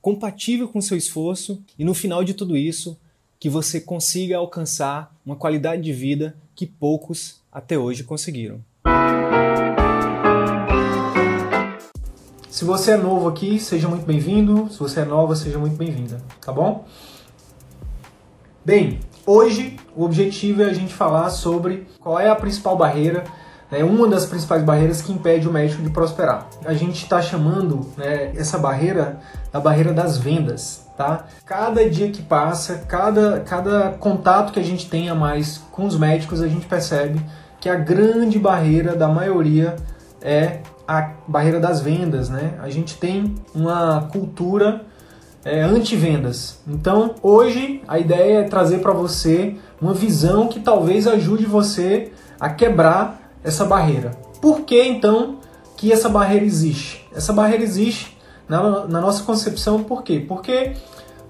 compatível com seu esforço e no final de tudo isso, que você consiga alcançar uma qualidade de vida que poucos até hoje conseguiram. Se você é novo aqui, seja muito bem-vindo. Se você é nova, seja muito bem-vinda, tá bom? Bem, hoje o objetivo é a gente falar sobre qual é a principal barreira, né, uma das principais barreiras que impede o médico de prosperar. A gente está chamando né, essa barreira da barreira das vendas, tá? Cada dia que passa, cada, cada contato que a gente tem a mais com os médicos, a gente percebe que a grande barreira da maioria é a barreira das vendas, né? A gente tem uma cultura é, anti-vendas. Então, hoje a ideia é trazer para você uma visão que talvez ajude você a quebrar essa barreira. Por que então que essa barreira existe? Essa barreira existe na, na nossa concepção, por quê? Porque,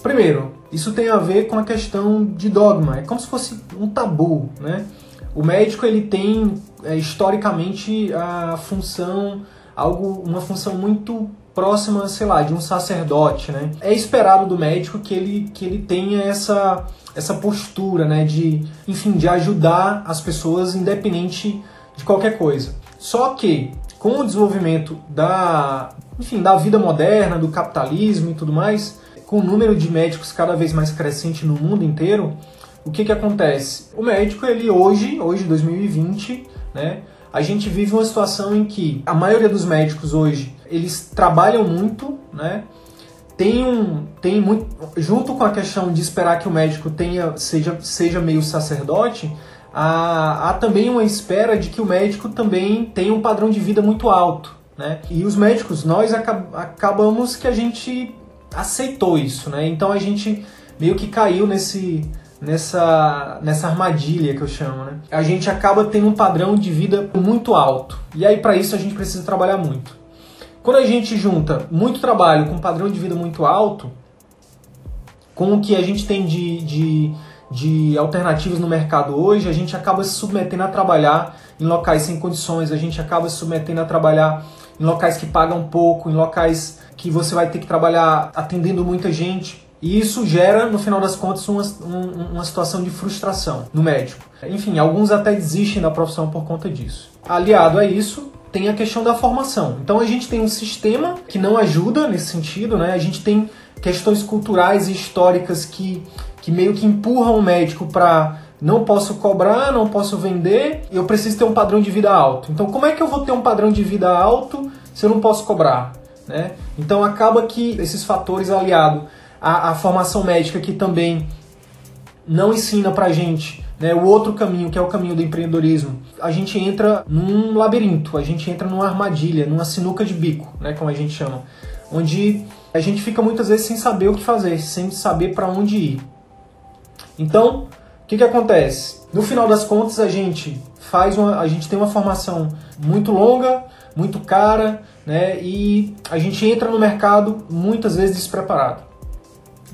primeiro, isso tem a ver com a questão de dogma, é como se fosse um tabu, né? O médico ele tem é, historicamente a função algo uma função muito próxima, sei lá, de um sacerdote, né? É esperado do médico que ele que ele tenha essa essa postura, né, de, enfim, de ajudar as pessoas independente de qualquer coisa. Só que com o desenvolvimento da, enfim, da vida moderna, do capitalismo e tudo mais, com o número de médicos cada vez mais crescente no mundo inteiro, o que, que acontece? O médico, ele hoje, hoje 2020, né, a gente vive uma situação em que a maioria dos médicos hoje, eles trabalham muito, né, tem um tem muito junto com a questão de esperar que o médico tenha seja seja meio sacerdote há, há também uma espera de que o médico também tenha um padrão de vida muito alto né e os médicos nós acab acabamos que a gente aceitou isso né então a gente meio que caiu nesse nessa, nessa armadilha que eu chamo, né? A gente acaba tendo um padrão de vida muito alto. E aí para isso a gente precisa trabalhar muito. Quando a gente junta muito trabalho com um padrão de vida muito alto, com o que a gente tem de, de, de alternativas no mercado hoje, a gente acaba se submetendo a trabalhar em locais sem condições, a gente acaba se submetendo a trabalhar em locais que pagam pouco, em locais que você vai ter que trabalhar atendendo muita gente. E isso gera, no final das contas, uma, uma situação de frustração no médico. Enfim, alguns até desistem da profissão por conta disso. Aliado a isso, tem a questão da formação. Então a gente tem um sistema que não ajuda nesse sentido, né? A gente tem questões culturais e históricas que, que meio que empurram o médico para não posso cobrar, não posso vender, eu preciso ter um padrão de vida alto. Então como é que eu vou ter um padrão de vida alto se eu não posso cobrar? Né? Então acaba que esses fatores aliados à, à formação médica que também não ensina pra gente né, o outro caminho, que é o caminho do empreendedorismo, a gente entra num labirinto, a gente entra numa armadilha, numa sinuca de bico, né, como a gente chama, onde a gente fica muitas vezes sem saber o que fazer, sem saber para onde ir. Então, o que, que acontece? No final das contas, a gente faz uma, a gente tem uma formação muito longa, muito cara, né, e a gente entra no mercado muitas vezes despreparado.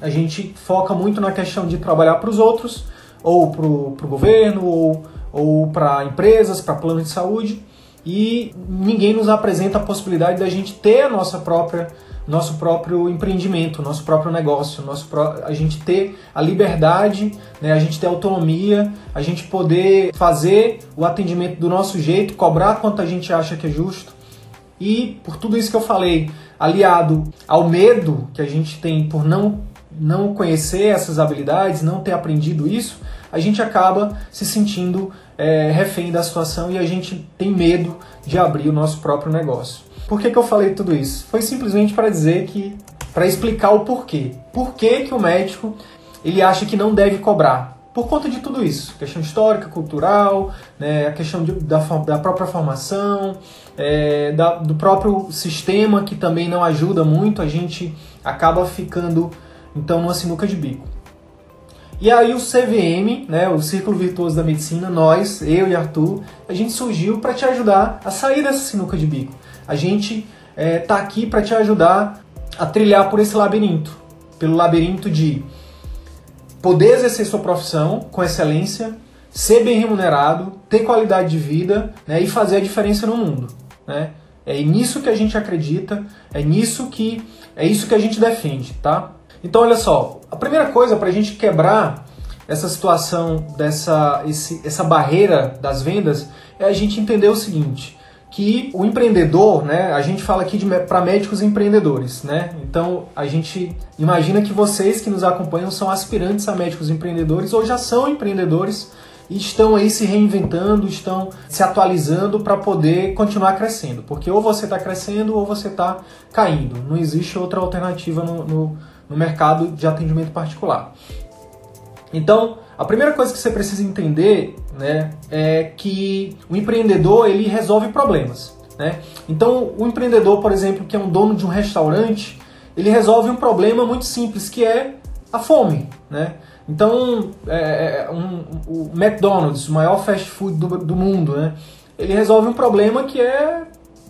A gente foca muito na questão de trabalhar para os outros, ou para o governo, ou, ou para empresas, para planos de saúde, e ninguém nos apresenta a possibilidade da gente ter a nossa própria nosso próprio empreendimento, nosso próprio negócio, nosso a gente ter a liberdade, né, a gente ter autonomia, a gente poder fazer o atendimento do nosso jeito, cobrar quanto a gente acha que é justo. E por tudo isso que eu falei, aliado ao medo que a gente tem por não não conhecer essas habilidades, não ter aprendido isso, a gente acaba se sentindo é, refém da situação e a gente tem medo de abrir o nosso próprio negócio. Por que, que eu falei tudo isso? Foi simplesmente para dizer que, para explicar o porquê. Por que, que o médico ele acha que não deve cobrar? Por conta de tudo isso, questão histórica, cultural, né, a questão de, da, da própria formação, é, da, do próprio sistema que também não ajuda muito, a gente acaba ficando então numa sinuca de bico. E aí o CVM, né, o Círculo Virtuoso da Medicina, nós, eu e Arthur, a gente surgiu para te ajudar a sair dessa sinuca de bico. A gente é, tá aqui para te ajudar a trilhar por esse labirinto, pelo labirinto de poder exercer sua profissão com excelência, ser bem remunerado, ter qualidade de vida né, e fazer a diferença no mundo. Né? É nisso que a gente acredita, é nisso que é isso que a gente defende, tá? Então olha só, a primeira coisa para a gente quebrar essa situação dessa esse, essa barreira das vendas é a gente entender o seguinte, que o empreendedor, né, a gente fala aqui para médicos empreendedores, né? Então a gente imagina que vocês que nos acompanham são aspirantes a médicos empreendedores ou já são empreendedores e estão aí se reinventando, estão se atualizando para poder continuar crescendo, porque ou você está crescendo ou você está caindo. Não existe outra alternativa no, no, no mercado de atendimento particular. Então, a primeira coisa que você precisa entender né, é que o empreendedor ele resolve problemas. Né? Então, o empreendedor, por exemplo, que é um dono de um restaurante, ele resolve um problema muito simples, que é a fome. Né? Então, é, é um, o McDonald's, o maior fast food do, do mundo, né? ele resolve um problema que é,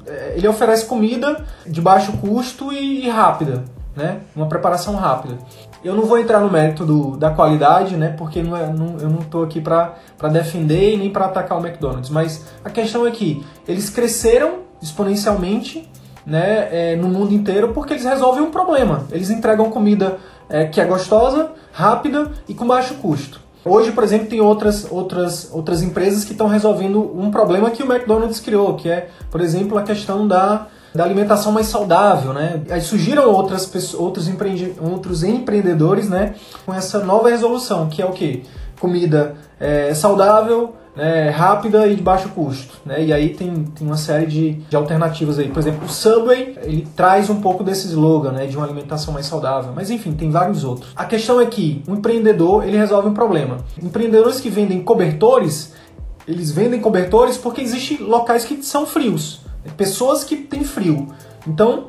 é ele oferece comida de baixo custo e, e rápida né? Uma preparação rápida. Eu não vou entrar no mérito do, da qualidade, né? Porque não é, não, eu não estou aqui para defender e nem para atacar o McDonald's. Mas a questão é que eles cresceram exponencialmente né, é, no mundo inteiro porque eles resolvem um problema. Eles entregam comida é, que é gostosa, rápida e com baixo custo. Hoje, por exemplo, tem outras, outras, outras empresas que estão resolvendo um problema que o McDonald's criou, que é, por exemplo, a questão da da alimentação mais saudável, né? Aí surgiram outras pessoas, outros, empreende, outros empreendedores, né? Com essa nova resolução, que é o que? Comida é, saudável, né, rápida e de baixo custo, né? E aí tem, tem uma série de, de alternativas aí. Por exemplo, o Subway, ele traz um pouco desse slogan, né, de uma alimentação mais saudável. Mas enfim, tem vários outros. A questão é que um empreendedor, ele resolve um problema. Empreendedores que vendem cobertores, eles vendem cobertores porque existem locais que são frios. Pessoas que têm frio. Então,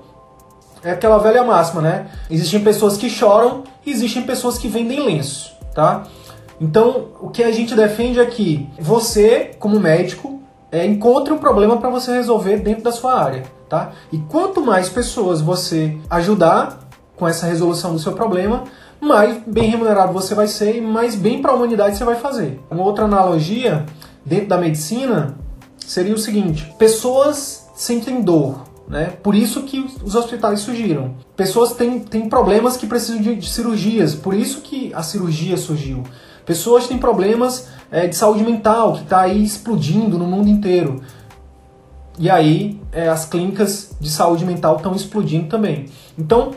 é aquela velha máxima, né? Existem pessoas que choram e existem pessoas que vendem lenço, tá? Então, o que a gente defende é que você, como médico, é, encontre um problema para você resolver dentro da sua área, tá? E quanto mais pessoas você ajudar com essa resolução do seu problema, mais bem remunerado você vai ser e mais bem para a humanidade você vai fazer. Uma outra analogia dentro da medicina seria o seguinte: pessoas sentem dor. Né? Por isso que os hospitais surgiram. Pessoas têm, têm problemas que precisam de, de cirurgias, por isso que a cirurgia surgiu. Pessoas têm problemas é, de saúde mental, que está aí explodindo no mundo inteiro. E aí é, as clínicas de saúde mental estão explodindo também. Então,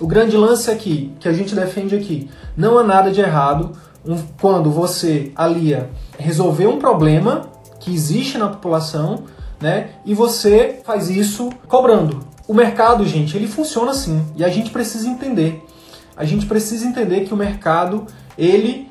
o grande lance aqui, que a gente defende aqui, não há nada de errado um, quando você alia resolver um problema que existe na população né? E você faz isso cobrando. O mercado, gente, ele funciona assim e a gente precisa entender. A gente precisa entender que o mercado ele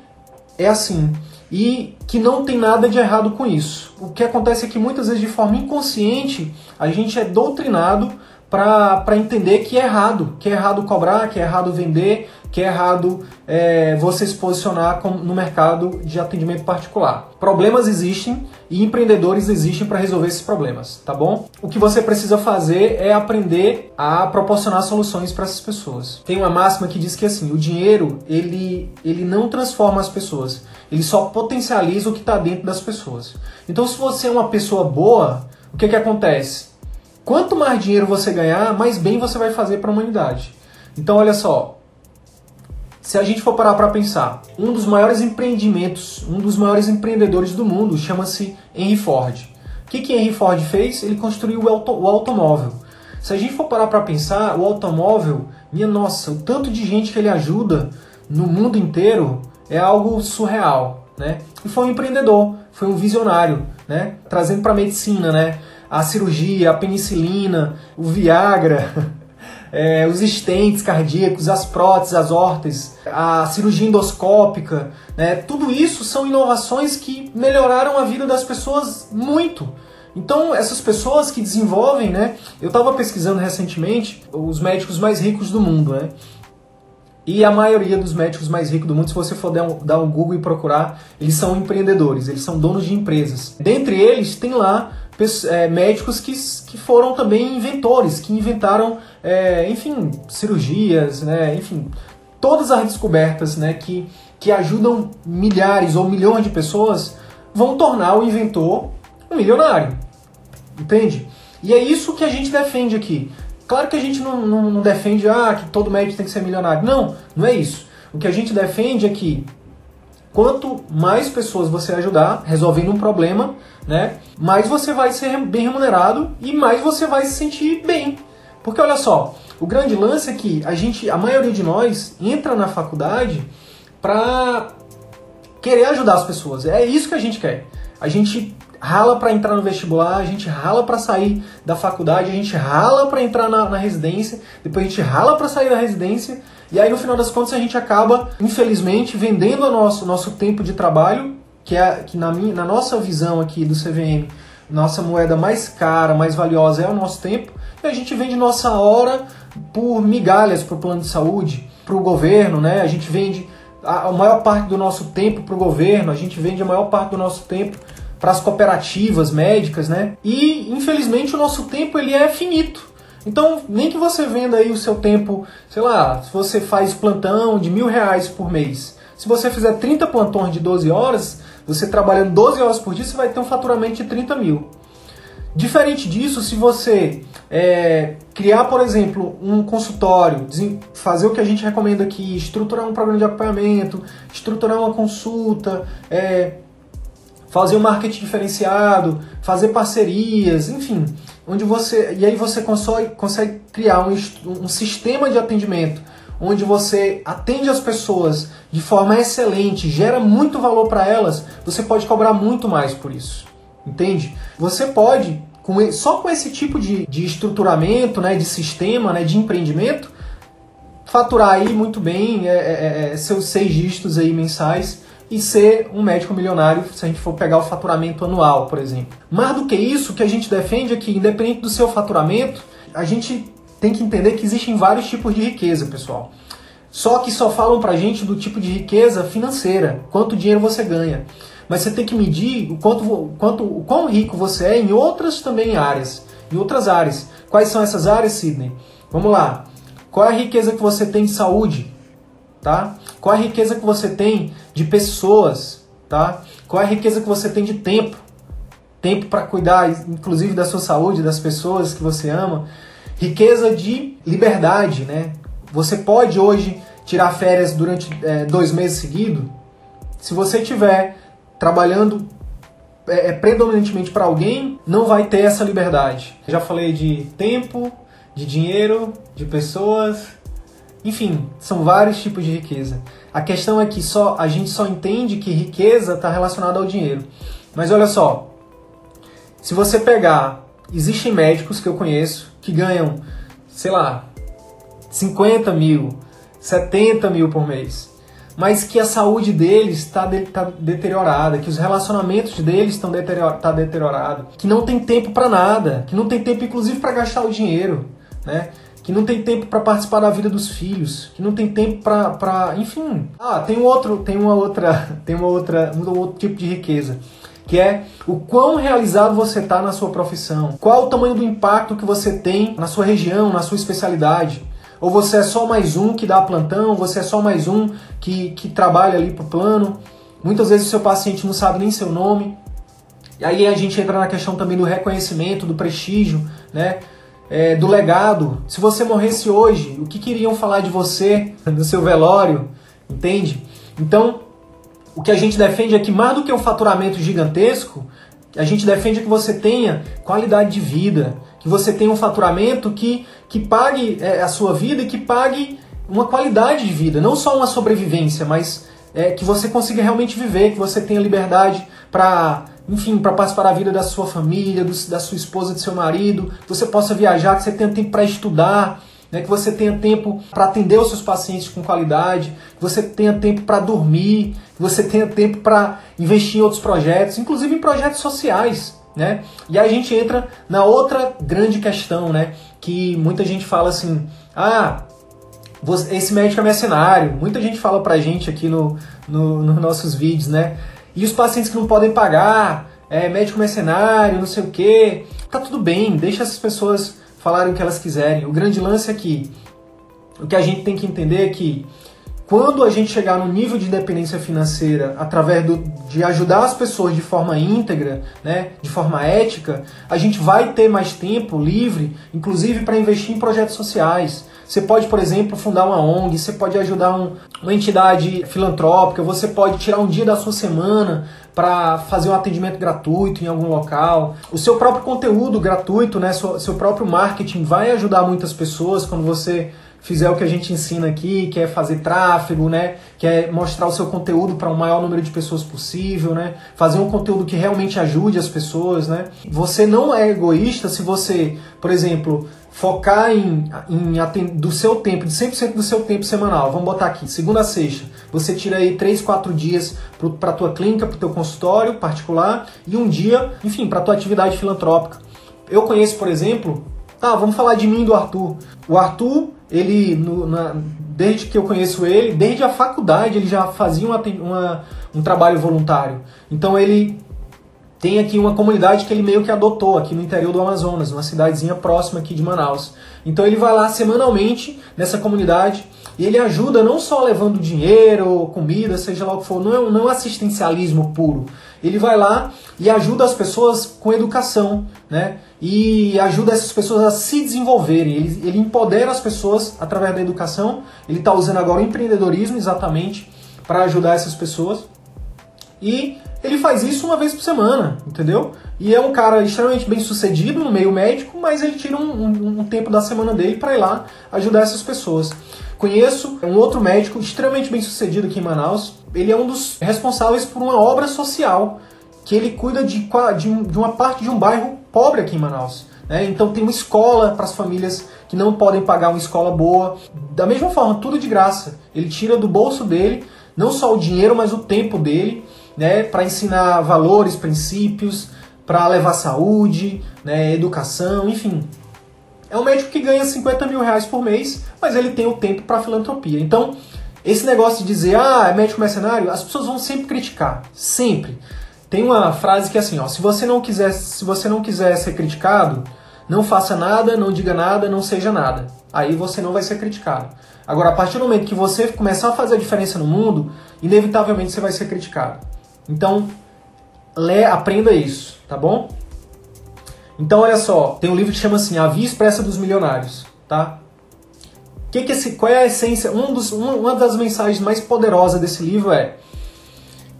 é assim e que não tem nada de errado com isso. O que acontece é que muitas vezes de forma inconsciente a gente é doutrinado para entender que é errado, que é errado cobrar, que é errado vender, que é errado é, você se posicionar no mercado de atendimento particular. Problemas existem e empreendedores existem para resolver esses problemas, tá bom? O que você precisa fazer é aprender a proporcionar soluções para essas pessoas. Tem uma máxima que diz que assim, o dinheiro ele, ele não transforma as pessoas, ele só potencializa o que está dentro das pessoas. Então, se você é uma pessoa boa, o que, que acontece? Quanto mais dinheiro você ganhar, mais bem você vai fazer para a humanidade. Então, olha só, se a gente for parar para pensar, um dos maiores empreendimentos, um dos maiores empreendedores do mundo chama-se Henry Ford. O que, que Henry Ford fez? Ele construiu o, auto, o automóvel. Se a gente for parar para pensar, o automóvel, minha nossa, o tanto de gente que ele ajuda no mundo inteiro é algo surreal, né? E foi um empreendedor, foi um visionário, né? Trazendo para a medicina, né? A cirurgia, a penicilina, o Viagra, é, os estentes cardíacos, as próteses, as órteses, a cirurgia endoscópica, né? tudo isso são inovações que melhoraram a vida das pessoas muito. Então, essas pessoas que desenvolvem, né? Eu estava pesquisando recentemente os médicos mais ricos do mundo, né? E a maioria dos médicos mais ricos do mundo, se você for dar um, dar um Google e procurar, eles são empreendedores, eles são donos de empresas. Dentre eles, tem lá é, médicos que, que foram também inventores, que inventaram, é, enfim, cirurgias, né, enfim, todas as descobertas né, que, que ajudam milhares ou milhões de pessoas vão tornar o inventor um milionário. Entende? E é isso que a gente defende aqui. Claro que a gente não, não, não defende ah, que todo médico tem que ser milionário. Não, não é isso. O que a gente defende é que quanto mais pessoas você ajudar resolvendo um problema, né, mais você vai ser bem remunerado e mais você vai se sentir bem. Porque olha só, o grande lance é que a gente, a maioria de nós entra na faculdade para querer ajudar as pessoas. É isso que a gente quer. A gente rala para entrar no vestibular, a gente rala para sair da faculdade, a gente rala para entrar na, na, residência, depois a gente rala para sair da residência, e aí no final das contas a gente acaba, infelizmente, vendendo o nosso, nosso tempo de trabalho, que é que na, minha, na nossa visão aqui do CVM, nossa moeda mais cara, mais valiosa é o nosso tempo, e a gente vende nossa hora por migalhas para o plano de saúde, para o governo, né? A gente vende a, a maior parte do nosso tempo para o governo, a gente vende a maior parte do nosso tempo para as cooperativas médicas, né? E infelizmente o nosso tempo ele é finito. Então, nem que você venda aí o seu tempo, sei lá, se você faz plantão de mil reais por mês, se você fizer 30 plantões de 12 horas, você trabalhando 12 horas por dia, você vai ter um faturamento de 30 mil. Diferente disso, se você é, criar, por exemplo, um consultório, fazer o que a gente recomenda aqui, estruturar um programa de acompanhamento, estruturar uma consulta, é, fazer um marketing diferenciado, fazer parcerias, enfim, onde você e aí você consegue, consegue criar um, um sistema de atendimento onde você atende as pessoas de forma excelente, gera muito valor para elas, você pode cobrar muito mais por isso. Entende? Você pode, com, só com esse tipo de, de estruturamento, né, de sistema, né, de empreendimento, faturar aí muito bem é, é, é, seus seis dígitos aí mensais e ser um médico milionário se a gente for pegar o faturamento anual, por exemplo. Mais do que isso, o que a gente defende é que, independente do seu faturamento, a gente tem que entender que existem vários tipos de riqueza, pessoal. Só que só falam pra gente do tipo de riqueza financeira, quanto dinheiro você ganha. Mas você tem que medir o quanto, o quanto, o quão rico você é em outras também áreas. Em outras áreas. Quais são essas áreas, Sidney? Vamos lá. Qual é a riqueza que você tem de saúde? tá? Qual é a riqueza que você tem de pessoas, tá? Qual é a riqueza que você tem de tempo? Tempo para cuidar, inclusive, da sua saúde, das pessoas que você ama. Riqueza de liberdade, né? Você pode hoje tirar férias durante é, dois meses seguidos? Se você estiver trabalhando é, predominantemente para alguém, não vai ter essa liberdade. Já falei de tempo, de dinheiro, de pessoas, enfim, são vários tipos de riqueza. A questão é que só a gente só entende que riqueza está relacionada ao dinheiro. Mas olha só, se você pegar, existem médicos que eu conheço que ganham, sei lá, 50 mil, 70 mil por mês, mas que a saúde deles está de, tá deteriorada, que os relacionamentos deles estão deterior, tá deteriorados, que não tem tempo para nada, que não tem tempo inclusive para gastar o dinheiro, né? que não tem tempo para participar da vida dos filhos, que não tem tempo para, enfim. Ah, tem um outro, tem uma outra, tem uma outra, um outro tipo de riqueza, que é o quão realizado você está na sua profissão, qual o tamanho do impacto que você tem na sua região, na sua especialidade. Ou você é só mais um que dá plantão, você é só mais um que, que trabalha ali pro plano. Muitas vezes o seu paciente não sabe nem seu nome. E aí a gente entra na questão também do reconhecimento, do prestígio, né? é, do legado. Se você morresse hoje, o que queriam falar de você no seu velório? Entende? Então, o que a gente defende é que mais do que um faturamento gigantesco, a gente defende que você tenha qualidade de vida, que você tenha um faturamento que, que pague é, a sua vida e que pague uma qualidade de vida, não só uma sobrevivência, mas é, que você consiga realmente viver, que você tenha liberdade para enfim, para participar da vida da sua família, do, da sua esposa, do seu marido, que você possa viajar, que você tenha tempo para estudar, né, que você tenha tempo para atender os seus pacientes com qualidade, que você tenha tempo para dormir, que você tenha tempo para investir em outros projetos, inclusive em projetos sociais. Né? E aí a gente entra na outra grande questão, né? Que muita gente fala assim: ah, esse médico é mercenário. Muita gente fala pra gente aqui no, no, nos nossos vídeos, né? E os pacientes que não podem pagar, é médico mercenário, não sei o quê. Tá tudo bem, deixa essas pessoas falarem o que elas quiserem. O grande lance é que o que a gente tem que entender é que quando a gente chegar no nível de independência financeira através do, de ajudar as pessoas de forma íntegra, né, de forma ética, a gente vai ter mais tempo livre, inclusive para investir em projetos sociais. Você pode, por exemplo, fundar uma ONG, você pode ajudar um, uma entidade filantrópica, você pode tirar um dia da sua semana para fazer um atendimento gratuito em algum local. O seu próprio conteúdo gratuito, né, seu, seu próprio marketing vai ajudar muitas pessoas quando você fizer o que a gente ensina aqui, que é fazer tráfego, né? Que é mostrar o seu conteúdo para o um maior número de pessoas possível, né? Fazer um conteúdo que realmente ajude as pessoas, né? Você não é egoísta se você, por exemplo, focar em, em do seu tempo, de 100% do seu tempo semanal. Vamos botar aqui, segunda a sexta. Você tira aí 3, 4 dias para a tua clínica, para o teu consultório particular e um dia, enfim, para a tua atividade filantrópica. Eu conheço, por exemplo, tá, vamos falar de mim do Arthur. O Arthur, ele, no, na, desde que eu conheço ele, desde a faculdade, ele já fazia uma, uma, um trabalho voluntário. Então ele tem aqui uma comunidade que ele meio que adotou aqui no interior do Amazonas, uma cidadezinha próxima aqui de Manaus. Então ele vai lá semanalmente nessa comunidade e ele ajuda não só levando dinheiro, comida, seja lá o que for, não é, não é assistencialismo puro. Ele vai lá e ajuda as pessoas com educação, né? E ajuda essas pessoas a se desenvolverem. Ele, ele empodera as pessoas através da educação. Ele está usando agora o empreendedorismo exatamente para ajudar essas pessoas. E ele faz isso uma vez por semana, entendeu? E é um cara extremamente bem sucedido no meio médico, mas ele tira um, um, um tempo da semana dele para ir lá ajudar essas pessoas. Conheço um outro médico extremamente bem sucedido aqui em Manaus. Ele é um dos responsáveis por uma obra social que ele cuida de, de, de uma parte de um bairro pobre aqui em Manaus. Né? Então tem uma escola para as famílias que não podem pagar uma escola boa. Da mesma forma, tudo de graça. Ele tira do bolso dele não só o dinheiro, mas o tempo dele, né, para ensinar valores, princípios, para levar saúde, né, educação, enfim. É um médico que ganha 50 mil reais por mês, mas ele tem o tempo para filantropia. Então, esse negócio de dizer, ah, é médico mercenário, as pessoas vão sempre criticar. Sempre. Tem uma frase que é assim, ó, se você não quiser, se você não quiser ser criticado, não faça nada, não diga nada, não seja nada. Aí você não vai ser criticado. Agora, a partir do momento que você começar a fazer a diferença no mundo, inevitavelmente você vai ser criticado. Então, lê, aprenda isso, tá bom? Então, olha só, tem um livro que chama assim, A Via Expressa dos Milionários, tá? Que que esse, qual é a essência? Um dos, uma das mensagens mais poderosas desse livro é: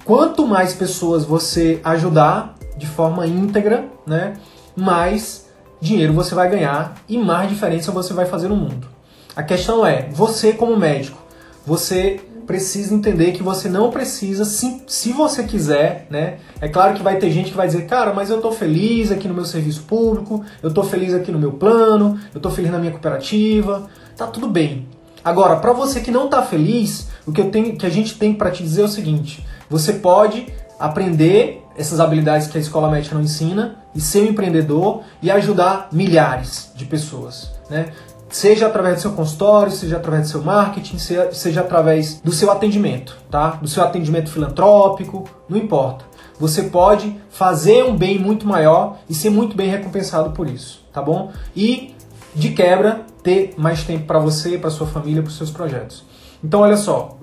quanto mais pessoas você ajudar de forma íntegra, né, mais dinheiro você vai ganhar e mais diferença você vai fazer no mundo. A questão é, você como médico, você precisa entender que você não precisa, se, se você quiser, né? É claro que vai ter gente que vai dizer, cara, mas eu tô feliz aqui no meu serviço público, eu tô feliz aqui no meu plano, eu tô feliz na minha cooperativa, tá tudo bem. Agora, para você que não tá feliz, o que, eu tenho, que a gente tem para te dizer é o seguinte: você pode aprender essas habilidades que a escola médica não ensina e ser um empreendedor e ajudar milhares de pessoas, né? Seja através do seu consultório, seja através do seu marketing, seja, através do seu atendimento, tá? Do seu atendimento filantrópico, não importa. Você pode fazer um bem muito maior e ser muito bem recompensado por isso, tá bom? E de quebra ter mais tempo para você, para sua família, para os seus projetos. Então olha só,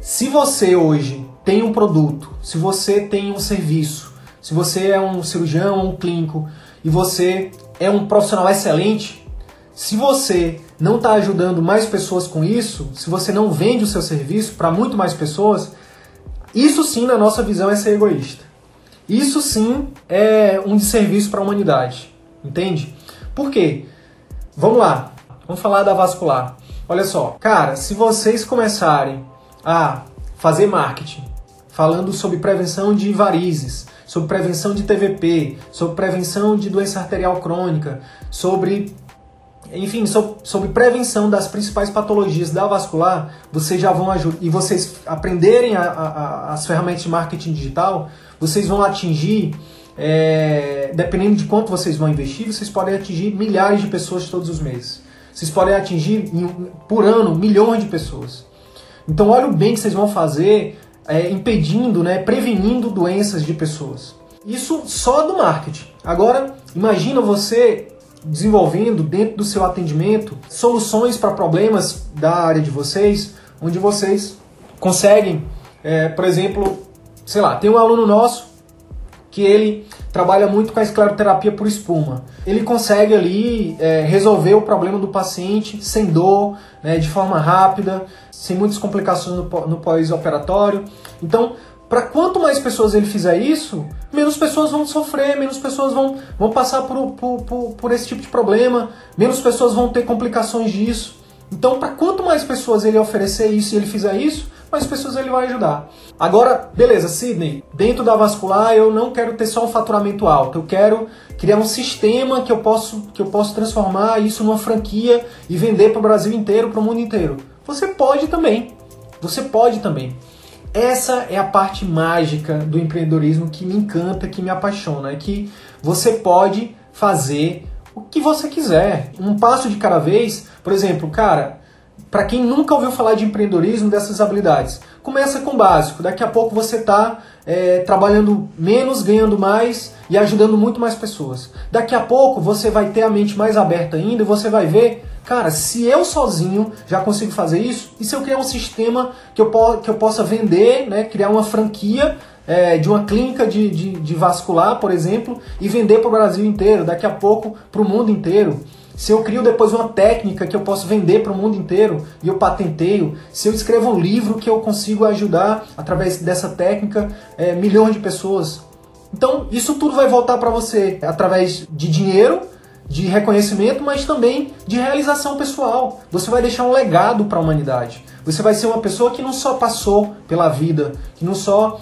se você hoje tem um produto, se você tem um serviço, se você é um cirurgião, um clínico e você é um profissional excelente, se você não está ajudando mais pessoas com isso, se você não vende o seu serviço para muito mais pessoas, isso sim, na nossa visão, é ser egoísta. Isso sim é um desserviço para a humanidade. Entende? Por quê? Vamos lá. Vamos falar da vascular. Olha só, cara, se vocês começarem a fazer marketing falando sobre prevenção de varizes, sobre prevenção de TVP, sobre prevenção de doença arterial crônica, sobre enfim, sobre prevenção das principais patologias da vascular, vocês já vão ajudar, e vocês aprenderem a, a, as ferramentas de marketing digital, vocês vão atingir, é, dependendo de quanto vocês vão investir, vocês podem atingir milhares de pessoas todos os meses. vocês podem atingir por ano milhões de pessoas. Então olha o bem que vocês vão fazer é, impedindo, né, prevenindo doenças de pessoas. Isso só do marketing. Agora, imagina você desenvolvendo dentro do seu atendimento soluções para problemas da área de vocês, onde vocês conseguem, é, por exemplo, sei lá, tem um aluno nosso que ele trabalha muito com a escleroterapia por espuma. Ele consegue ali é, resolver o problema do paciente sem dor, né, de forma rápida, sem muitas complicações no, no pós-operatório. Então, para quanto mais pessoas ele fizer isso, menos pessoas vão sofrer, menos pessoas vão, vão passar por, por, por, por esse tipo de problema, menos pessoas vão ter complicações disso. Então, para quanto mais pessoas ele oferecer isso e ele fizer isso, mais pessoas ele vai ajudar. Agora, beleza, Sidney, dentro da vascular eu não quero ter só um faturamento alto, eu quero criar um sistema que eu posso, que eu posso transformar isso numa franquia e vender para o Brasil inteiro, para o mundo inteiro. Você pode também. Você pode também. Essa é a parte mágica do empreendedorismo que me encanta, que me apaixona, é que você pode fazer o que você quiser, um passo de cada vez. Por exemplo, cara, para quem nunca ouviu falar de empreendedorismo, dessas habilidades, começa com o básico. Daqui a pouco você está é, trabalhando menos, ganhando mais e ajudando muito mais pessoas. Daqui a pouco você vai ter a mente mais aberta ainda e você vai ver, cara, se eu sozinho já consigo fazer isso, e se eu criar um sistema que eu, po que eu possa vender, né, criar uma franquia é, de uma clínica de, de, de vascular, por exemplo, e vender para o Brasil inteiro, daqui a pouco para o mundo inteiro se eu crio depois uma técnica que eu posso vender para o mundo inteiro e eu patenteio, se eu escrevo um livro que eu consigo ajudar através dessa técnica é, milhões de pessoas. Então isso tudo vai voltar para você através de dinheiro, de reconhecimento, mas também de realização pessoal. Você vai deixar um legado para a humanidade. Você vai ser uma pessoa que não só passou pela vida, que não só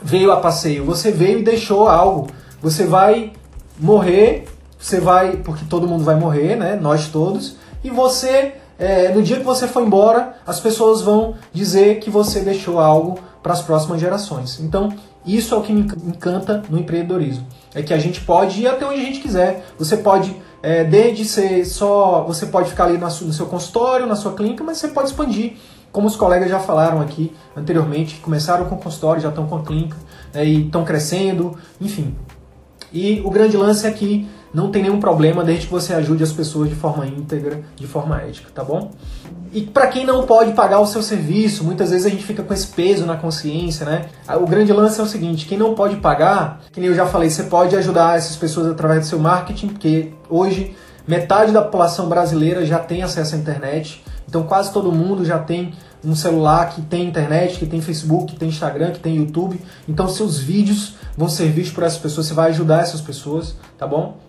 veio a passeio, você veio e deixou algo. Você vai morrer você vai, porque todo mundo vai morrer, né? Nós todos. E você, é, no dia que você for embora, as pessoas vão dizer que você deixou algo para as próximas gerações. Então, isso é o que me encanta no empreendedorismo. É que a gente pode ir até onde a gente quiser. Você pode, é, desde ser só. Você pode ficar ali no seu consultório, na sua clínica, mas você pode expandir. Como os colegas já falaram aqui anteriormente, começaram com consultório, já estão com a clínica né, e estão crescendo, enfim. E o grande lance é que não tem nenhum problema desde que você ajude as pessoas de forma íntegra, de forma ética, tá bom? E para quem não pode pagar o seu serviço, muitas vezes a gente fica com esse peso na consciência, né? O grande lance é o seguinte: quem não pode pagar, que nem eu já falei, você pode ajudar essas pessoas através do seu marketing, porque hoje metade da população brasileira já tem acesso à internet, então quase todo mundo já tem um celular que tem internet, que tem Facebook, que tem Instagram, que tem YouTube. Então seus vídeos vão ser vistos por essas pessoas, você vai ajudar essas pessoas, tá bom?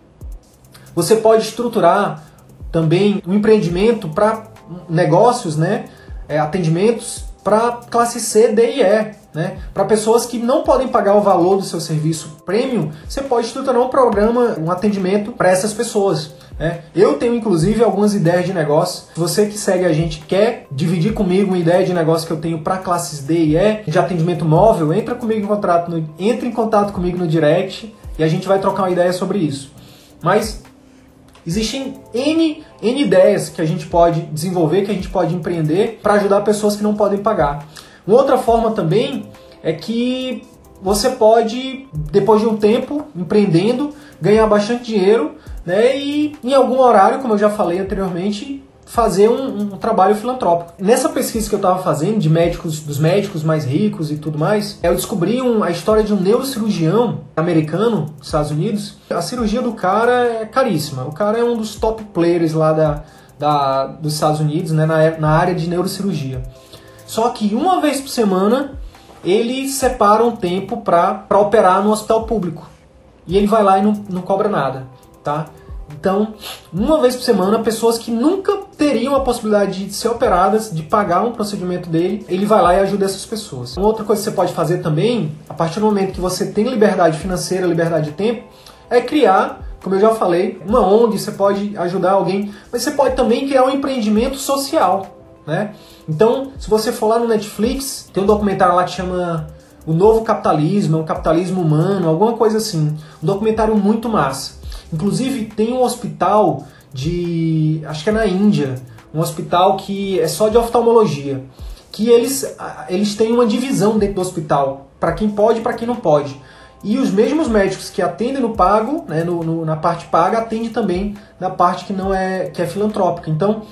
Você pode estruturar também um empreendimento para negócios, né? É, atendimentos para classe C, D e E. Né? Para pessoas que não podem pagar o valor do seu serviço premium, você pode estruturar um programa, um atendimento para essas pessoas. Né? Eu tenho inclusive algumas ideias de negócio. Se você que segue a gente quer dividir comigo uma ideia de negócio que eu tenho para classes D e E de atendimento móvel, entra comigo em contato, no, entre em contato comigo no direct e a gente vai trocar uma ideia sobre isso. Mas Existem N, N ideias que a gente pode desenvolver, que a gente pode empreender para ajudar pessoas que não podem pagar. Uma outra forma também é que você pode, depois de um tempo empreendendo, ganhar bastante dinheiro né, e em algum horário, como eu já falei anteriormente, fazer um, um, trabalho filantrópico. Nessa pesquisa que eu estava fazendo de médicos, dos médicos mais ricos e tudo mais, eu descobri um, a história de um neurocirurgião americano dos Estados Unidos. A cirurgia do cara é caríssima. O cara é um dos top players lá da, da, dos Estados Unidos, né, na, na área de neurocirurgia. Só que uma vez por semana ele separa um tempo para operar no hospital público. E ele vai lá e não, não cobra nada, tá? Então, uma vez por semana, pessoas que nunca teriam a possibilidade de ser operadas, de pagar um procedimento dele, ele vai lá e ajuda essas pessoas. Uma outra coisa que você pode fazer também, a partir do momento que você tem liberdade financeira, liberdade de tempo, é criar, como eu já falei, uma ONG, você pode ajudar alguém, mas você pode também criar um empreendimento social, né? Então, se você for lá no Netflix, tem um documentário lá que chama O Novo Capitalismo, é um capitalismo humano, alguma coisa assim. Um documentário muito massa. Inclusive, tem um hospital de. acho que é na Índia, um hospital que é só de oftalmologia. Que eles, eles têm uma divisão dentro do hospital, para quem pode e para quem não pode. E os mesmos médicos que atendem no pago, né, no, no, na parte paga, atendem também na parte que não é que é filantrópica. Então,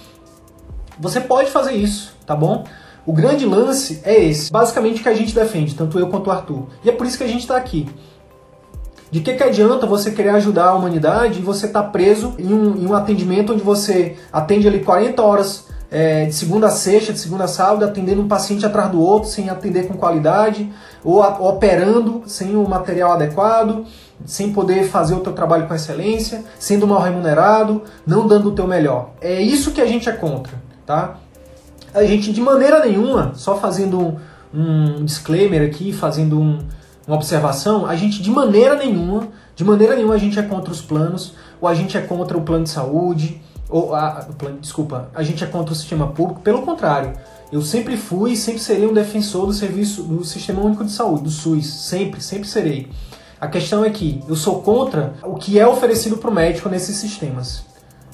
você pode fazer isso, tá bom? O grande lance é esse, basicamente o que a gente defende, tanto eu quanto o Arthur. E é por isso que a gente está aqui. De que, que adianta você querer ajudar a humanidade e você estar tá preso em um, em um atendimento onde você atende ali 40 horas é, de segunda a sexta, de segunda a sábado, atendendo um paciente atrás do outro, sem atender com qualidade, ou, a, operando sem o material adequado, sem poder fazer o teu trabalho com excelência, sendo mal remunerado, não dando o teu melhor. É isso que a gente é contra, tá? A gente de maneira nenhuma, só fazendo um, um disclaimer aqui, fazendo um, uma observação, a gente de maneira nenhuma, de maneira nenhuma a gente é contra os planos, ou a gente é contra o plano de saúde, ou a, desculpa, a gente é contra o sistema público, pelo contrário. Eu sempre fui e sempre serei um defensor do serviço do Sistema Único de Saúde, do SUS, sempre, sempre serei. A questão é que eu sou contra o que é oferecido para o médico nesses sistemas,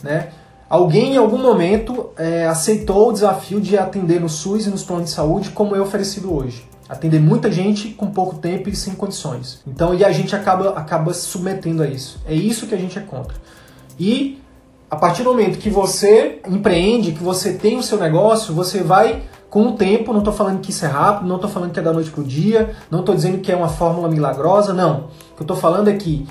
né? Alguém em algum momento é, aceitou o desafio de atender no SUS e nos planos de saúde como é oferecido hoje. Atender muita gente com pouco tempo e sem condições. Então, e a gente acaba, acaba se submetendo a isso. É isso que a gente é contra. E a partir do momento que você empreende, que você tem o seu negócio, você vai com o tempo, não estou falando que isso é rápido, não estou falando que é da noite para o dia, não estou dizendo que é uma fórmula milagrosa, não. O que eu estou falando é que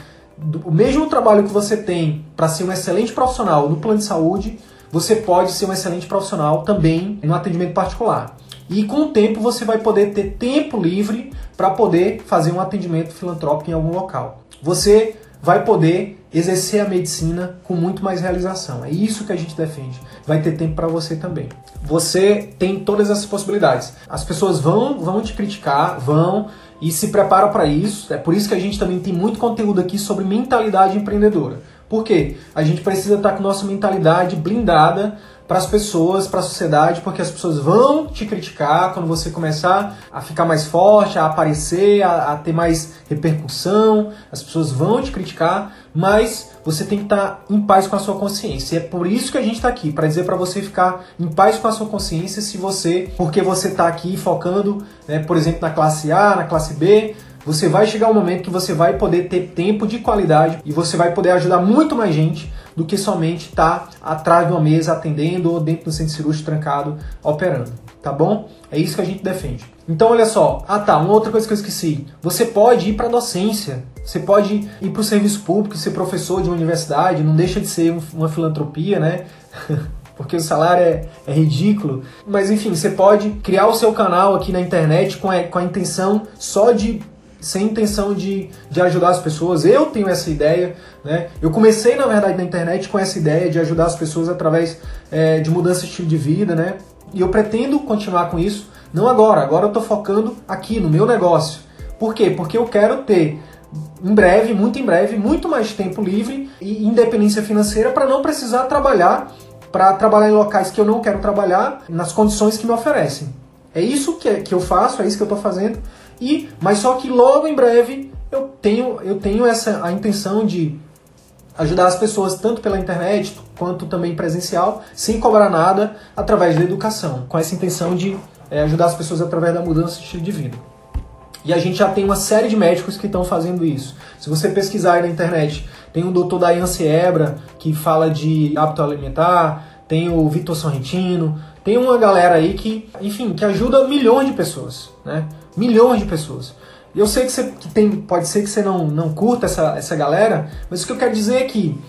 o mesmo trabalho que você tem para ser um excelente profissional no plano de saúde, você pode ser um excelente profissional também no atendimento particular. E com o tempo você vai poder ter tempo livre para poder fazer um atendimento filantrópico em algum local. Você vai poder exercer a medicina com muito mais realização. É isso que a gente defende. Vai ter tempo para você também. Você tem todas essas possibilidades. As pessoas vão, vão te criticar, vão e se preparam para isso. É por isso que a gente também tem muito conteúdo aqui sobre mentalidade empreendedora. Por quê? A gente precisa estar com nossa mentalidade blindada para as pessoas, para a sociedade, porque as pessoas vão te criticar quando você começar a ficar mais forte, a aparecer, a, a ter mais repercussão. As pessoas vão te criticar, mas você tem que estar em paz com a sua consciência. E é por isso que a gente está aqui, para dizer para você ficar em paz com a sua consciência se você, porque você está aqui focando, né, por exemplo, na classe A, na classe B, você vai chegar um momento que você vai poder ter tempo de qualidade e você vai poder ajudar muito mais gente do que somente estar tá atrás de uma mesa atendendo ou dentro do centro cirúrgico trancado operando, tá bom? É isso que a gente defende. Então olha só, ah tá, uma outra coisa que eu esqueci. Você pode ir para docência, você pode ir para o serviço público, ser professor de uma universidade, não deixa de ser uma filantropia, né? porque o salário é, é, ridículo. Mas enfim, você pode criar o seu canal aqui na internet com a, com a intenção só de sem intenção de, de ajudar as pessoas. Eu tenho essa ideia, né? Eu comecei, na verdade, na internet com essa ideia de ajudar as pessoas através é, de mudança de estilo de vida, né? E eu pretendo continuar com isso, não agora, agora eu estou focando aqui no meu negócio. Por quê? Porque eu quero ter em breve, muito em breve, muito mais tempo livre e independência financeira para não precisar trabalhar, para trabalhar em locais que eu não quero trabalhar, nas condições que me oferecem. É isso que, é, que eu faço, é isso que eu estou fazendo e, mas só que logo em breve eu tenho, eu tenho essa a intenção de ajudar as pessoas tanto pela internet quanto também presencial, sem cobrar nada, através da educação, com essa intenção de é, ajudar as pessoas através da mudança de estilo de vida. E a gente já tem uma série de médicos que estão fazendo isso. Se você pesquisar aí na internet, tem o Dr. Dayan Siebra, que fala de hábito alimentar, tem o Vitor Sorrentino, tem uma galera aí que, enfim, que ajuda milhões de pessoas, né? Milhões de pessoas. Eu sei que, você, que tem, pode ser que você não, não curta essa, essa galera, mas o que eu quero dizer é que,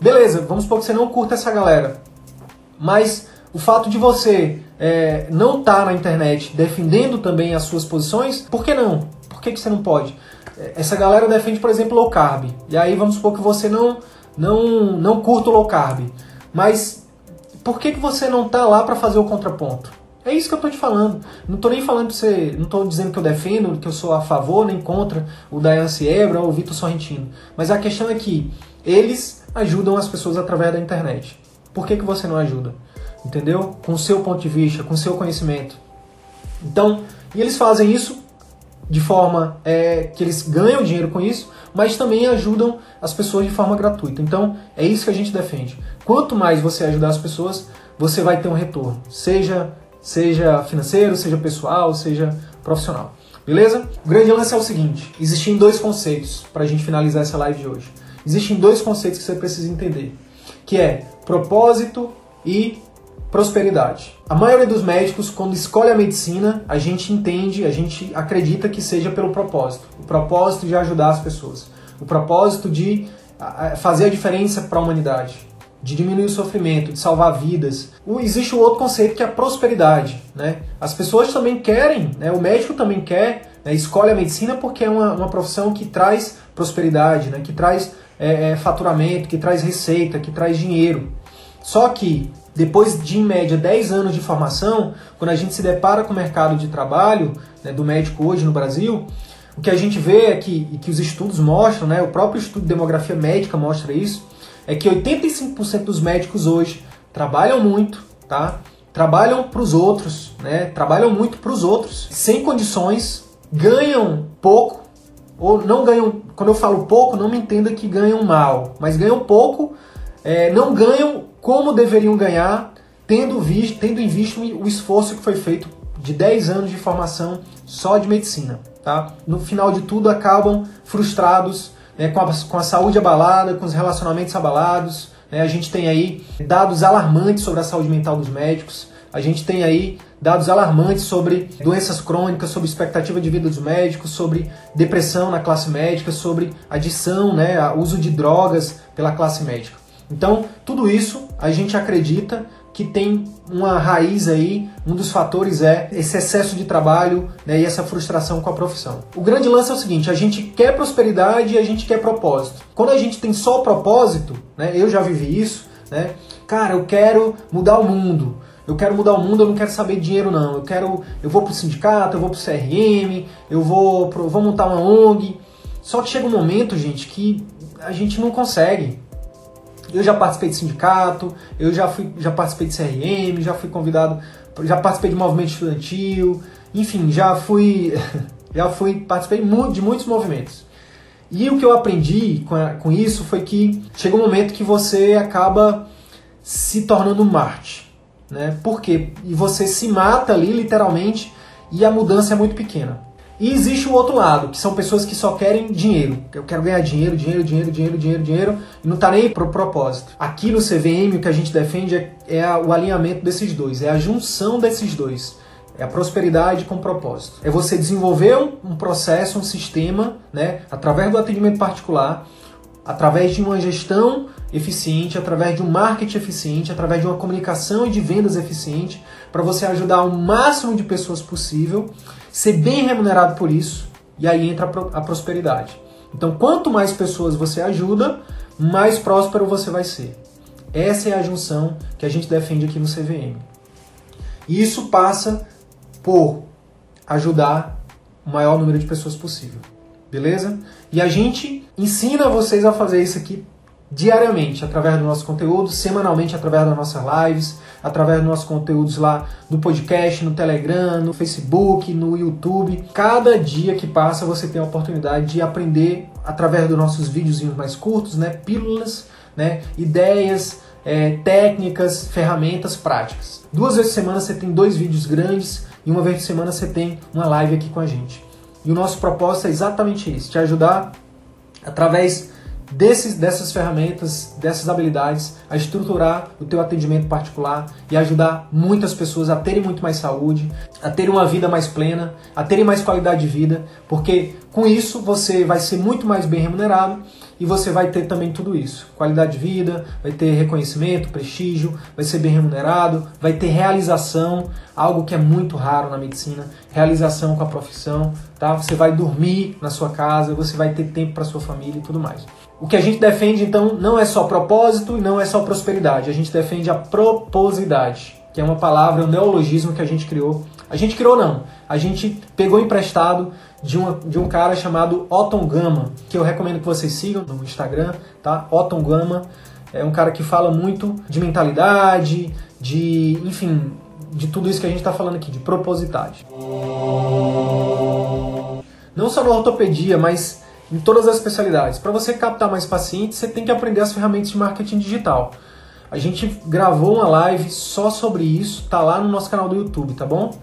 beleza, vamos supor que você não curta essa galera, mas o fato de você é, não estar tá na internet defendendo também as suas posições, por que não? Por que, que você não pode? É, essa galera defende, por exemplo, low carb. E aí vamos supor que você não, não, não curta o low carb. Mas por que, que você não está lá para fazer o contraponto? É isso que eu estou te falando. Não estou nem falando para você, não estou dizendo que eu defendo, que eu sou a favor nem contra o Dayan Siebra ou o Vitor Sorrentino. Mas a questão é que eles ajudam as pessoas através da internet. Por que, que você não ajuda? Entendeu? Com o seu ponto de vista, com o seu conhecimento. Então, e eles fazem isso de forma é, que eles ganham dinheiro com isso, mas também ajudam as pessoas de forma gratuita. Então é isso que a gente defende. Quanto mais você ajudar as pessoas, você vai ter um retorno, seja seja financeiro, seja pessoal, seja profissional. Beleza? O grande lance é o seguinte: existem dois conceitos para a gente finalizar essa live de hoje. Existem dois conceitos que você precisa entender, que é propósito e prosperidade. A maioria dos médicos, quando escolhe a medicina, a gente entende, a gente acredita que seja pelo propósito. O propósito de ajudar as pessoas. O propósito de fazer a diferença para a humanidade. De diminuir o sofrimento, de salvar vidas. Existe um outro conceito que é a prosperidade. Né? As pessoas também querem, né? o médico também quer, né? escolhe a medicina porque é uma, uma profissão que traz prosperidade, né? que traz é, é, faturamento, que traz receita, que traz dinheiro. Só que depois de, em média, 10 anos de formação, quando a gente se depara com o mercado de trabalho né, do médico hoje no Brasil, o que a gente vê é que, e que os estudos mostram, né, o próprio estudo de demografia médica mostra isso, é que 85% dos médicos hoje trabalham muito, tá? trabalham para os outros, né? trabalham muito para os outros, sem condições, ganham pouco, ou não ganham, quando eu falo pouco, não me entenda que ganham mal, mas ganham pouco, é, não ganham como deveriam ganhar, tendo, visto, tendo em vista o esforço que foi feito de 10 anos de formação só de medicina. Tá? No final de tudo, acabam frustrados, né, com, a, com a saúde abalada, com os relacionamentos abalados. Né? A gente tem aí dados alarmantes sobre a saúde mental dos médicos. A gente tem aí dados alarmantes sobre doenças crônicas, sobre expectativa de vida dos médicos, sobre depressão na classe médica, sobre adição, né, uso de drogas pela classe médica. Então, tudo isso a gente acredita que tem uma raiz aí, um dos fatores é esse excesso de trabalho né, e essa frustração com a profissão. O grande lance é o seguinte: a gente quer prosperidade e a gente quer propósito. Quando a gente tem só propósito, né, eu já vivi isso, né, cara, eu quero mudar o mundo. Eu quero mudar o mundo, eu não quero saber de dinheiro não. Eu quero, eu vou pro sindicato, eu vou pro CRM, eu vou, pro, vou montar uma ONG. Só que chega um momento, gente, que a gente não consegue. Eu já participei de sindicato, eu já, fui, já participei de CRM, já fui convidado, já participei de movimento estudantil, enfim, já fui, já fui, participei de muitos movimentos. E o que eu aprendi com, com isso foi que chega um momento que você acaba se tornando Marte, né? Por quê? E você se mata ali literalmente e a mudança é muito pequena. E existe o outro lado, que são pessoas que só querem dinheiro. Eu quero ganhar dinheiro, dinheiro, dinheiro, dinheiro, dinheiro, dinheiro, e não tá nem pro propósito. Aqui no CVM o que a gente defende é, é o alinhamento desses dois, é a junção desses dois. É a prosperidade com propósito. É você desenvolver um, um processo, um sistema, né, através do atendimento particular, através de uma gestão eficiente, através de um marketing eficiente, através de uma comunicação e de vendas eficiente, para você ajudar o máximo de pessoas possível ser bem remunerado por isso, e aí entra a prosperidade. Então, quanto mais pessoas você ajuda, mais próspero você vai ser. Essa é a junção que a gente defende aqui no CVM. E isso passa por ajudar o maior número de pessoas possível. Beleza? E a gente ensina vocês a fazer isso aqui diariamente, através do nosso conteúdo, semanalmente através das nossas lives, através dos nossos conteúdos lá no podcast, no Telegram, no Facebook, no YouTube. Cada dia que passa você tem a oportunidade de aprender através dos nossos videozinhos mais curtos, né? Pílulas, né? Ideias, é, técnicas, ferramentas práticas. Duas vezes por semana você tem dois vídeos grandes e uma vez por semana você tem uma live aqui com a gente. E o nosso propósito é exatamente isso: te ajudar através desses, dessas ferramentas, dessas habilidades, a estruturar o teu atendimento particular e ajudar muitas pessoas a terem muito mais saúde, a terem uma vida mais plena, a terem mais qualidade de vida, porque com isso você vai ser muito mais bem remunerado e você vai ter também tudo isso: qualidade de vida, vai ter reconhecimento, prestígio, vai ser bem remunerado, vai ter realização, algo que é muito raro na medicina, realização com a profissão, tá? Você vai dormir na sua casa, você vai ter tempo para sua família e tudo mais. O que a gente defende então não é só propósito e não é só prosperidade, a gente defende a proposidade, que é uma palavra, um neologismo que a gente criou. A gente criou não, a gente pegou emprestado de, uma, de um cara chamado Otton Gama, que eu recomendo que vocês sigam no Instagram, tá? Otton Gama é um cara que fala muito de mentalidade, de, enfim, de tudo isso que a gente está falando aqui, de propositade. não só na ortopedia, mas em todas as especialidades. Para você captar mais pacientes, você tem que aprender as ferramentas de marketing digital. A gente gravou uma live só sobre isso, tá lá no nosso canal do YouTube, tá bom?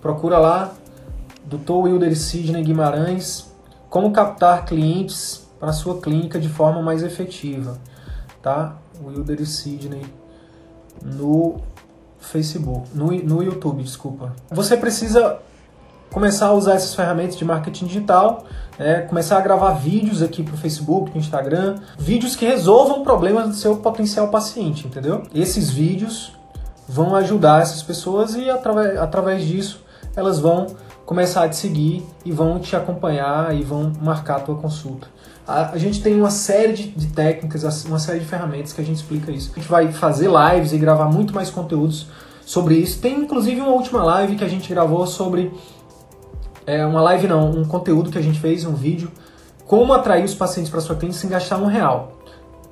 Procura lá, Dr. Wilder Sidney Guimarães, como captar clientes para sua clínica de forma mais efetiva, tá? Wilder Sidney no Facebook, no, no YouTube, desculpa. Você precisa começar a usar essas ferramentas de marketing digital, é, começar a gravar vídeos aqui para o Facebook, para Instagram, vídeos que resolvam problemas do seu potencial paciente, entendeu? Esses vídeos vão ajudar essas pessoas e através, através disso elas vão começar a te seguir e vão te acompanhar e vão marcar a tua consulta. A, a gente tem uma série de, de, técnicas, uma série de ferramentas que a gente explica isso. A gente vai fazer lives e gravar muito mais conteúdos sobre isso. Tem inclusive uma última live que a gente gravou sobre é, uma live não, um conteúdo que a gente fez, um vídeo, como atrair os pacientes para sua clínica sem gastar um real.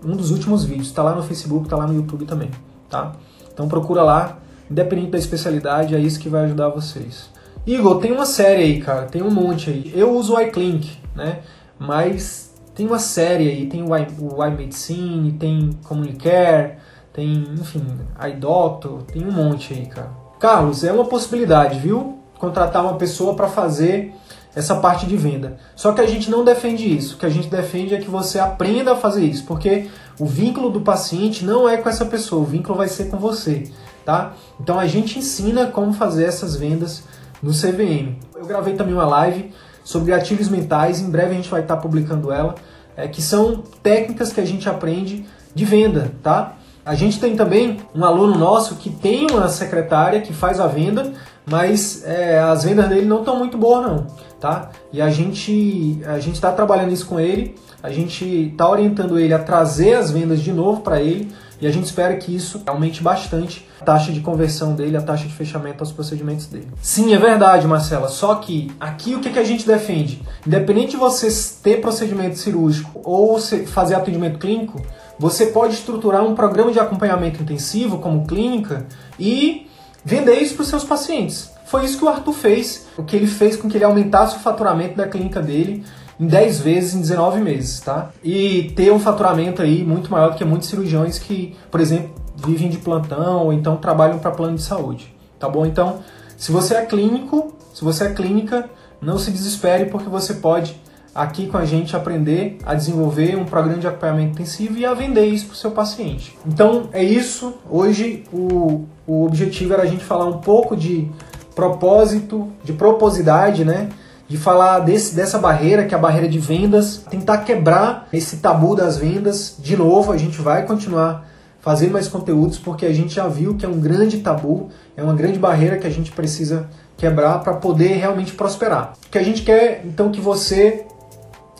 Um dos últimos vídeos, está lá no Facebook, está lá no YouTube também, tá? Então procura lá, independente da especialidade, é isso que vai ajudar vocês. Igor, tem uma série aí, cara, tem um monte aí. Eu uso o iClinic, né? Mas tem uma série aí, tem o, iMedicine, tem Comunicare, tem, enfim, iDoctor, tem um monte aí, cara. Carlos, é uma possibilidade, viu? Contratar uma pessoa para fazer essa parte de venda. Só que a gente não defende isso. O que a gente defende é que você aprenda a fazer isso, porque o vínculo do paciente não é com essa pessoa, o vínculo vai ser com você, tá? Então a gente ensina como fazer essas vendas no CVM. Eu gravei também uma live sobre gatilhos mentais, em breve a gente vai estar publicando ela, é, que são técnicas que a gente aprende de venda, tá? A gente tem também um aluno nosso que tem uma secretária que faz a venda, mas é, as vendas dele não estão muito boas não, tá? E a gente a gente está trabalhando isso com ele, a gente está orientando ele a trazer as vendas de novo para ele e a gente espera que isso aumente bastante a taxa de conversão dele, a taxa de fechamento aos procedimentos dele. Sim, é verdade, Marcela. Só que aqui o que, que a gente defende? Independente de você ter procedimento cirúrgico ou fazer atendimento clínico, você pode estruturar um programa de acompanhamento intensivo como clínica e vender isso para os seus pacientes. Foi isso que o Arthur fez, o que ele fez com que ele aumentasse o faturamento da clínica dele em 10 vezes em 19 meses, tá? E ter um faturamento aí muito maior do que muitos cirurgiões que, por exemplo, vivem de plantão ou então trabalham para plano de saúde, tá bom? Então, se você é clínico, se você é clínica, não se desespere porque você pode aqui com a gente aprender a desenvolver um programa de acompanhamento intensivo e a vender isso para o seu paciente. Então é isso. Hoje o, o objetivo era a gente falar um pouco de propósito, de proposidade, né? de falar desse, dessa barreira, que é a barreira de vendas, tentar quebrar esse tabu das vendas. De novo, a gente vai continuar fazendo mais conteúdos porque a gente já viu que é um grande tabu, é uma grande barreira que a gente precisa quebrar para poder realmente prosperar. O que a gente quer então que você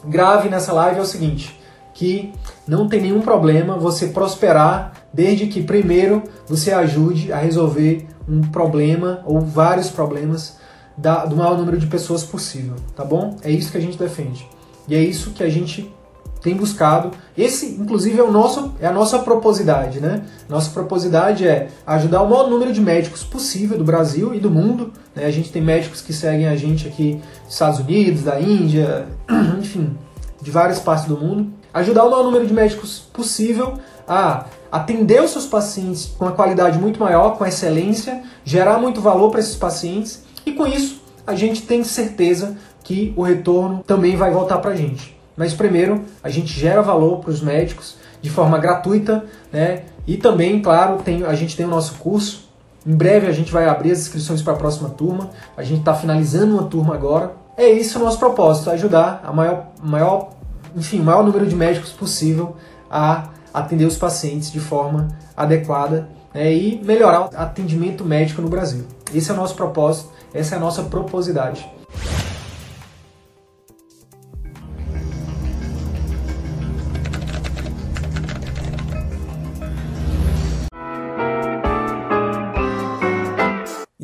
grave nessa live é o seguinte, que não tem nenhum problema você prosperar desde que primeiro você ajude a resolver um problema ou vários problemas da, do maior número de pessoas possível, tá bom? É isso que a gente defende. E é isso que a gente tem buscado. Esse, inclusive, é, o nosso, é a nossa proposidade, né? Nossa proposidade é ajudar o maior número de médicos possível do Brasil e do mundo. Né? A gente tem médicos que seguem a gente aqui dos Estados Unidos, da Índia, enfim, de várias partes do mundo. Ajudar o maior número de médicos possível a atender os seus pacientes com uma qualidade muito maior, com excelência, gerar muito valor para esses pacientes e com isso, a gente tem certeza que o retorno também vai voltar para a gente. Mas primeiro, a gente gera valor para os médicos de forma gratuita, né? E também, claro, tem, a gente tem o nosso curso. Em breve a gente vai abrir as inscrições para a próxima turma. A gente está finalizando uma turma agora. É isso o nosso propósito, ajudar a maior, maior, enfim, maior número de médicos possível a atender os pacientes de forma adequada né, e melhorar o atendimento médico no Brasil. Esse é o nosso propósito essa é a nossa proposidade.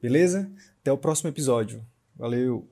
Beleza? Até o próximo episódio. Valeu!